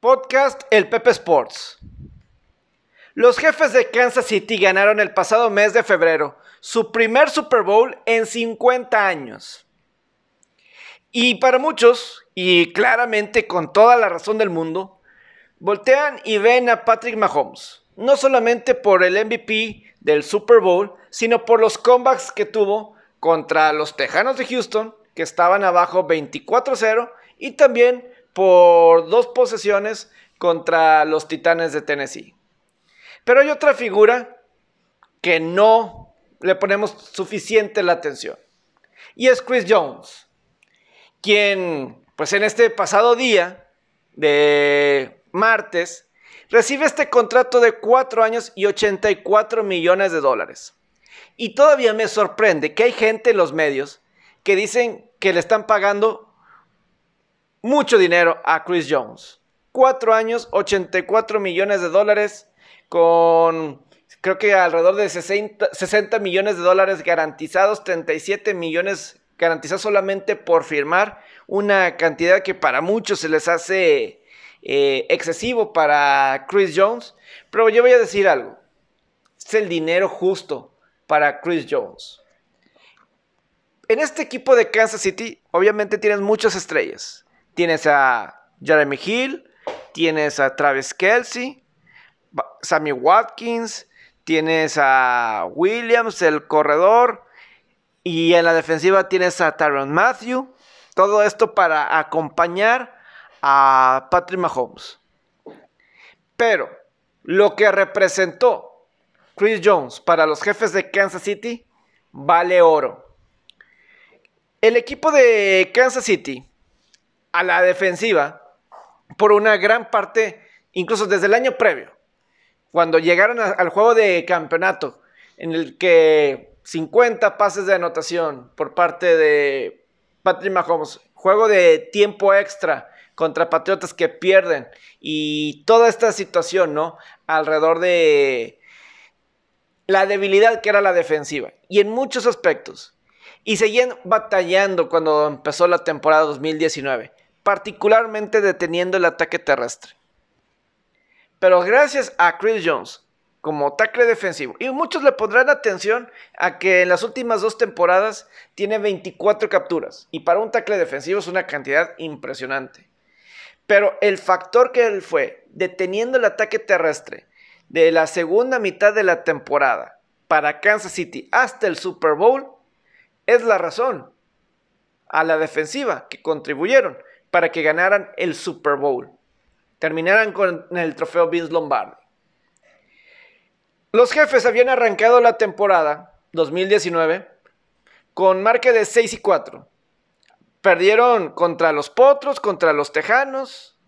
Podcast El Pepe Sports. Los jefes de Kansas City ganaron el pasado mes de febrero su primer Super Bowl en 50 años. Y para muchos, y claramente con toda la razón del mundo, voltean y ven a Patrick Mahomes, no solamente por el MVP del Super Bowl, sino por los comebacks que tuvo contra los Tejanos de Houston, que estaban abajo 24-0, y también por dos posesiones contra los Titanes de Tennessee. Pero hay otra figura que no le ponemos suficiente la atención. Y es Chris Jones, quien pues en este pasado día de martes recibe este contrato de 4 años y 84 millones de dólares. Y todavía me sorprende que hay gente en los medios que dicen que le están pagando mucho dinero a Chris Jones. Cuatro años, 84 millones de dólares con creo que alrededor de 60, millones de dólares garantizados, 37 millones garantizados solamente por firmar una cantidad que para muchos se les hace eh, excesivo para Chris Jones. Pero yo voy a decir algo, es el dinero justo para Chris Jones. En este equipo de Kansas City, obviamente tienes muchas estrellas. Tienes a Jeremy Hill, tienes a Travis Kelsey, Sammy Watkins, tienes a Williams, el corredor, y en la defensiva tienes a Tyron Matthew. Todo esto para acompañar a Patrick Mahomes. Pero lo que representó Chris Jones para los jefes de Kansas City vale oro. El equipo de Kansas City a la defensiva por una gran parte, incluso desde el año previo, cuando llegaron al juego de campeonato, en el que 50 pases de anotación por parte de Patrick Mahomes, juego de tiempo extra contra Patriotas que pierden y toda esta situación, ¿no? Alrededor de la debilidad que era la defensiva y en muchos aspectos. Y seguían batallando cuando empezó la temporada 2019 particularmente deteniendo el ataque terrestre. Pero gracias a Chris Jones como tackle defensivo, y muchos le pondrán atención a que en las últimas dos temporadas tiene 24 capturas, y para un tackle defensivo es una cantidad impresionante. Pero el factor que él fue deteniendo el ataque terrestre de la segunda mitad de la temporada para Kansas City hasta el Super Bowl es la razón a la defensiva que contribuyeron para que ganaran el Super Bowl. Terminaran con el trofeo Vince Lombardi. Los jefes habían arrancado la temporada 2019 con marca de 6 y 4. Perdieron contra los Potros, contra los Tejanos,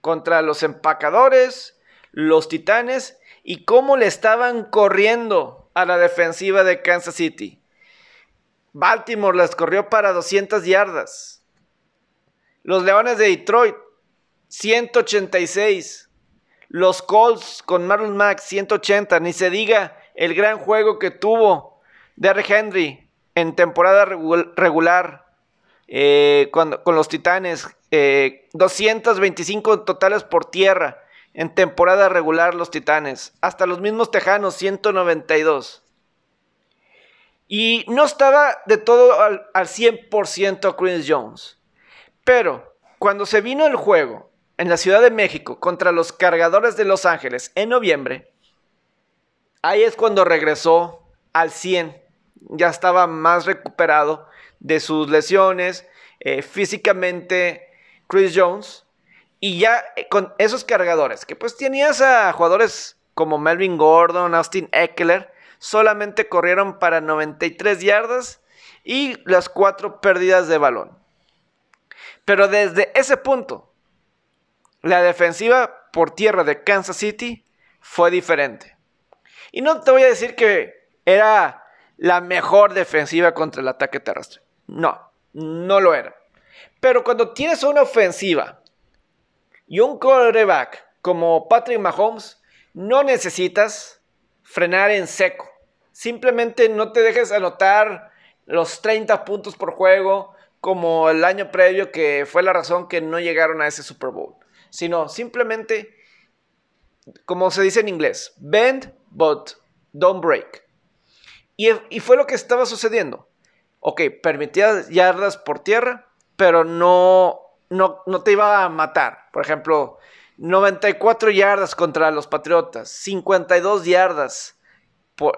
contra los Empacadores, los Titanes y cómo le estaban corriendo a la defensiva de Kansas City. Baltimore les corrió para 200 yardas. Los Leones de Detroit, 186. Los Colts con Marlon Max, 180. Ni se diga el gran juego que tuvo Derrick Henry en temporada regular eh, con, los Titanes. 225 eh, totales por tierra en temporada regular los Titanes. Hasta los mismos Tejanos, 192. Y no estaba de todo al, al 100% Chris Jones. Pero cuando se vino el juego en la Ciudad de México contra los cargadores de Los Ángeles en noviembre, ahí es cuando regresó al 100. Ya estaba más recuperado de sus lesiones, eh, físicamente Chris Jones. Y ya eh, con esos cargadores, que pues tenías a jugadores como Melvin Gordon, Austin Eckler, solamente corrieron para 93 yardas y las cuatro pérdidas de balón. Pero desde ese punto, la defensiva por tierra de Kansas City fue diferente. Y no te voy a decir que era la mejor defensiva contra el ataque terrestre. No, no lo era. Pero cuando tienes una ofensiva y un quarterback como Patrick Mahomes, no necesitas frenar en seco. Simplemente no te dejes anotar los 30 puntos por juego, como el año previo, que fue la razón que no llegaron a ese Super Bowl. sino simplemente, como se dice en inglés, bend but don't break. Y, fue lo que estaba sucediendo. Ok, permitía yardas por tierra, pero no, no, no te iba a matar. Por ejemplo, 94 yardas contra los Patriotas, 52 yardas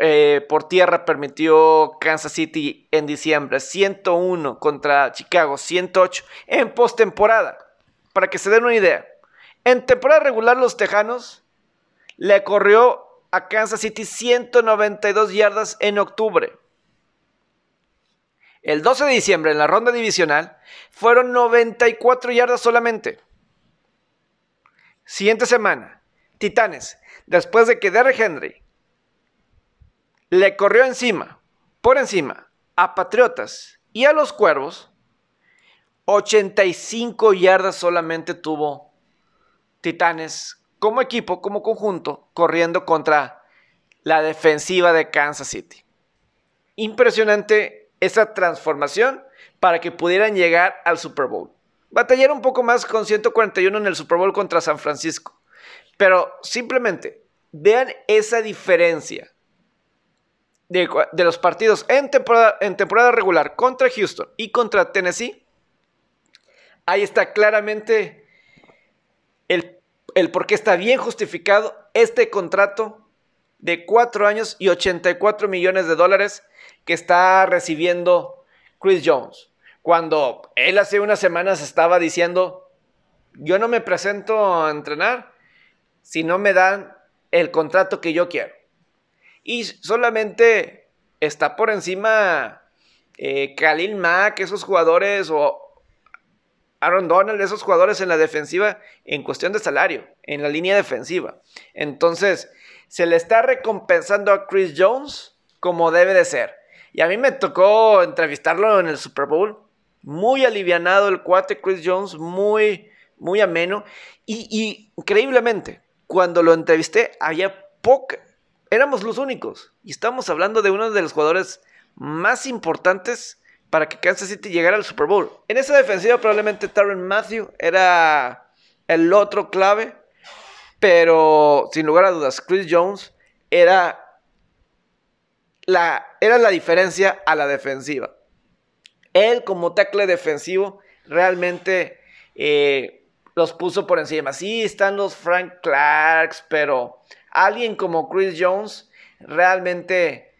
eh, por, tierra permitió Kansas City en diciembre, 101 contra Chicago, 108 en postemporada. Para que se den una idea, en temporada regular los Tejanos le corrió a Kansas City 192 yardas en octubre. El 12 de diciembre en la ronda divisional fueron 94 yardas solamente. Siguiente semana, Titanes, después de que Derrick Henry le corrió encima, por encima, a Patriotas y a los Cuervos, 85 yardas solamente tuvo Titanes como equipo, como conjunto, corriendo contra la defensiva de Kansas City. Impresionante esa transformación para que pudieran llegar al Super Bowl. Batallaron un poco más con 141 en el Super Bowl contra San Francisco. Pero simplemente vean esa diferencia de, los partidos en temporada, en temporada regular contra Houston y contra Tennessee. Ahí está claramente el, el por qué está bien justificado este contrato de 4 años y 84 millones de dólares que está recibiendo Chris Jones. Cuando él hace unas semanas estaba diciendo, yo no me presento a entrenar si no me dan el contrato que yo quiero. Y solamente está por encima eh, Khalil Mack, esos jugadores, o Aaron Donald, esos jugadores en la defensiva, en cuestión de salario, en la línea defensiva. Entonces, se le está recompensando a Chris Jones como debe de ser. Y a mí me tocó entrevistarlo en el Super Bowl. Muy alivianado el cuate Chris Jones, muy, muy ameno. Y, y increíblemente, cuando lo entrevisté, había poca, éramos los únicos. Y estamos hablando de uno de los jugadores más importantes para que Kansas City llegara al Super Bowl. En esa defensiva probablemente Tyron Matthew era el otro clave, pero sin lugar a dudas, Chris Jones era la, era la diferencia a la defensiva. Él como tackle defensivo realmente eh, los puso por encima. Sí, están los Frank Clarks, pero alguien como Chris Jones realmente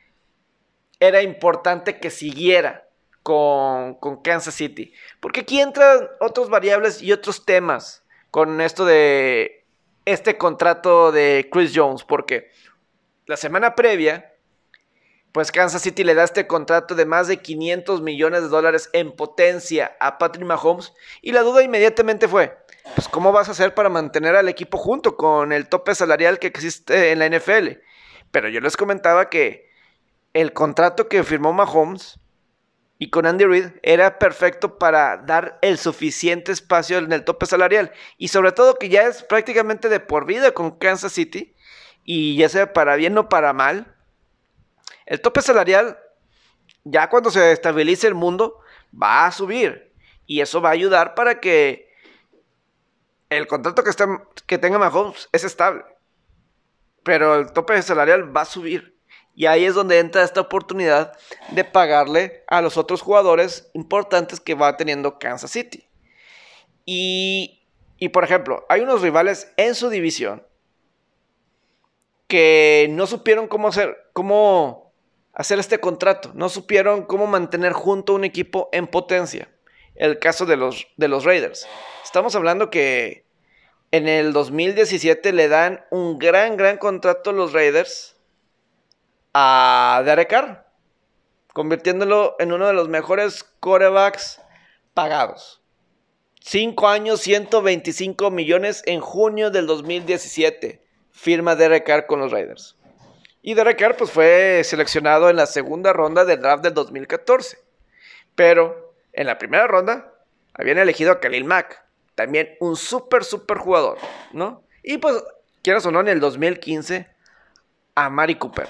era importante que siguiera con, Kansas City. Porque aquí entran otras variables y otros temas con esto de este contrato de Chris Jones. Porque la semana previa, pues Kansas City le da este contrato de más de 500 millones de dólares en potencia a Patrick Mahomes. Y la duda inmediatamente fue, pues ¿cómo vas a hacer para mantener al equipo junto con el tope salarial que existe en la NFL? Pero yo les comentaba que el contrato que firmó Mahomes y con Andy Reid era perfecto para dar el suficiente espacio en el tope salarial. Y sobre todo que ya es prácticamente de por vida con Kansas City. Y ya sea para bien o para mal. El tope salarial, ya cuando se estabilice el mundo, va a subir. Y eso va a ayudar para que el contrato que, que tenga Mahomes es estable. Pero el tope salarial va a subir. Y ahí es donde entra esta oportunidad de pagarle a los otros jugadores importantes que va teniendo Kansas City. Y, y por ejemplo, hay unos rivales en su división que no supieron cómo hacer, cómo hacer este contrato, no supieron cómo mantener junto un equipo en potencia. El caso de los, de los Raiders. Estamos hablando que en el 2017 le dan un gran, gran contrato a los Raiders a Derek Carr, convirtiéndolo en uno de los mejores corebacks pagados. Cinco años, 125 millones en junio del 2017. Firma Derek Carr con los Raiders. Y Derek Carr pues, fue seleccionado en la segunda ronda del draft del 2014. Pero en la primera ronda habían elegido a Khalil Mack también un súper, súper jugador, ¿no? Y pues, quieras o no, en el 2015, a Mari Cooper.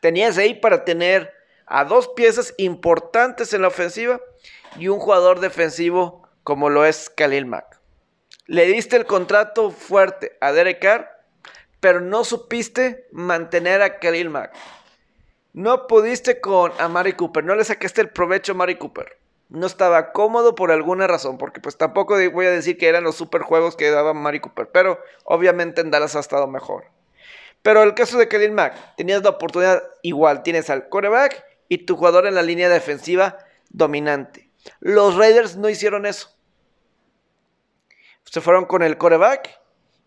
Tenías ahí para tener a dos piezas importantes en la ofensiva y un jugador defensivo como lo es Khalil Mack. Le diste el contrato fuerte a Derek Carr, pero no supiste mantener a Khalil Mack. No pudiste con a Mari Cooper, no le sacaste el provecho a Mari Cooper. No estaba cómodo por alguna razón, porque pues tampoco voy a decir que eran los super juegos que daba Mari Cooper, pero obviamente en Dallas ha estado mejor. Pero el caso de Khalil Mack, tenías la oportunidad igual, tienes al quarterback y tu jugador en la línea defensiva dominante. Los Raiders no hicieron eso. Se fueron con el quarterback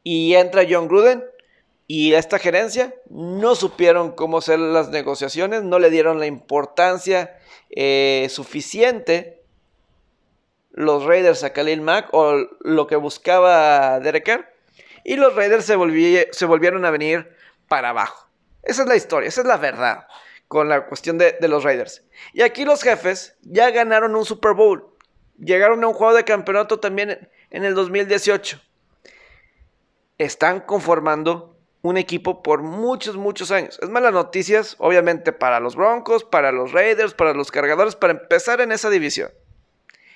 y entra John Gruden y esta gerencia no supieron cómo hacer las negociaciones, no le dieron la importancia eh, suficiente los Raiders a Khalil Mack o lo que buscaba Derek. Y los Raiders se, se volvieron a venir para abajo. Esa es la historia, esa es la verdad con la cuestión de, de los Raiders. Y aquí los jefes ya ganaron un Super Bowl. Llegaron a un juego de campeonato también en el 2018. Están conformando un equipo por muchos, muchos años. Es malas noticias, obviamente, para los Broncos, para los Raiders, para los cargadores, para empezar en esa división.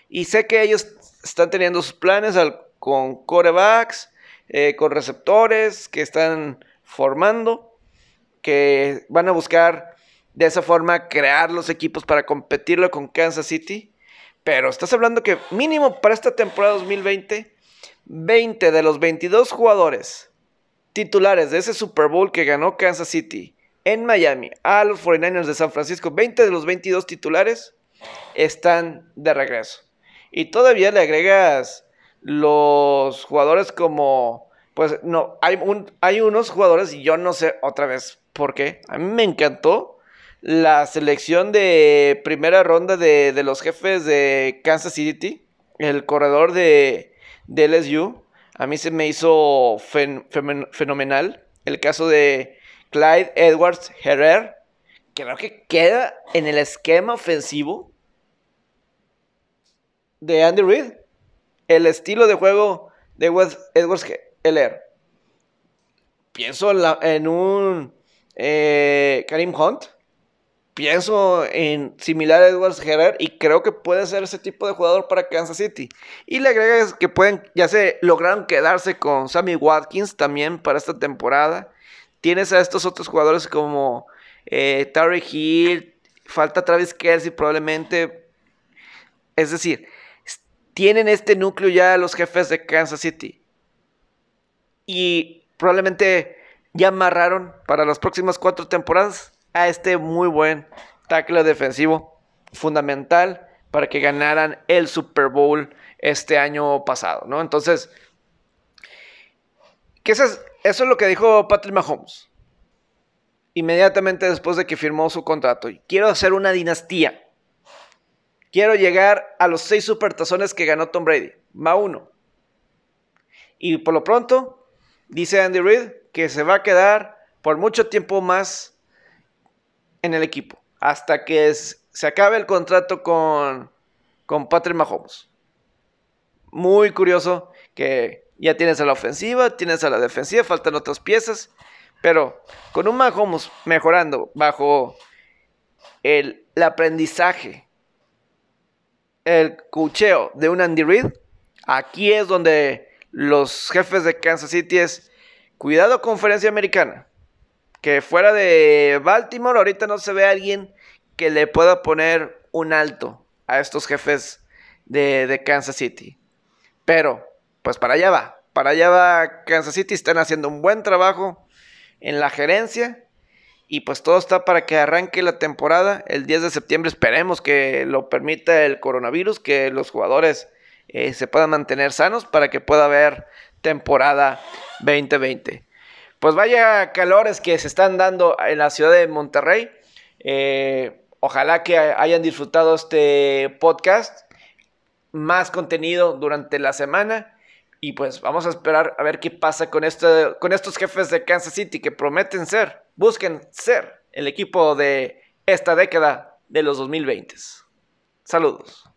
Y sé que ellos están teniendo sus planes con corebacks, eh, con receptores que están formando, que van a buscar de esa forma crear los equipos para competirlo con Kansas City. Pero estás hablando que mínimo para esta temporada 2020, 20 de los 22 jugadores titulares de ese Super Bowl que ganó Kansas City en Miami a los 49ers de San Francisco, 20 de los 22 titulares están de regreso. Y todavía le agregas los jugadores como, pues no, hay, un, hay unos jugadores y yo no sé otra vez por qué. A mí me encantó la selección de primera ronda de, los jefes de Kansas City, el corredor de, de LSU. A mí se me hizo fenomenal el caso de Clyde Edwards Herrer. Creo que queda en el esquema ofensivo de Andy Reid. El estilo de juego de Edwards Heller. Pienso en, un eh, Karim Hunt pienso en similar a Edwards Gerard y creo que puede ser ese tipo de jugador para Kansas City. Y le agregas que pueden, ya se lograron quedarse con Sammy Watkins también para esta temporada. Tienes a estos otros jugadores como eh, Hill, falta Travis Kelsey probablemente. Es decir, tienen este núcleo ya los jefes de Kansas City. Y probablemente ya amarraron para las próximas cuatro temporadas a este muy buen tackle defensivo fundamental para que ganaran el Super Bowl este año pasado, ¿no? Entonces, ¿qué eso, es, eso es lo que dijo Patrick Mahomes. Inmediatamente después de que firmó su contrato. Quiero hacer una dinastía. Quiero llegar a los seis supertazones que ganó Tom Brady. Va uno. Y por lo pronto, dice Andy Reid que se va a quedar por mucho tiempo más en el equipo hasta que se acabe el contrato con, con Patrick Mahomes. Muy curioso que ya tienes a la ofensiva, tienes a la defensiva, faltan otras piezas, pero con un Mahomes mejorando bajo el, el aprendizaje, el cucheo de un Andy Reid, aquí es donde los jefes de Kansas City es cuidado conferencia americana que fuera de Baltimore ahorita no se ve alguien que le pueda poner un alto a estos jefes de, Kansas City. Pero, pues para allá va. Para allá va Kansas City. Están haciendo un buen trabajo en la gerencia. Y pues todo está para que arranque la temporada. El 10 de septiembre esperemos que lo permita el coronavirus. Que los jugadores eh, se puedan mantener sanos para que pueda haber temporada 2020 pues vaya calores que se están dando en la ciudad de Monterrey. Eh, ojalá que hayan disfrutado este podcast. Más contenido durante la semana. Y pues vamos a esperar a ver qué pasa con, este, con estos jefes de Kansas City que prometen ser, busquen ser el equipo de esta década de los 2020. Saludos.